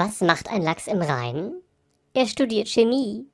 Was macht ein Lachs im Rhein? Er studiert Chemie.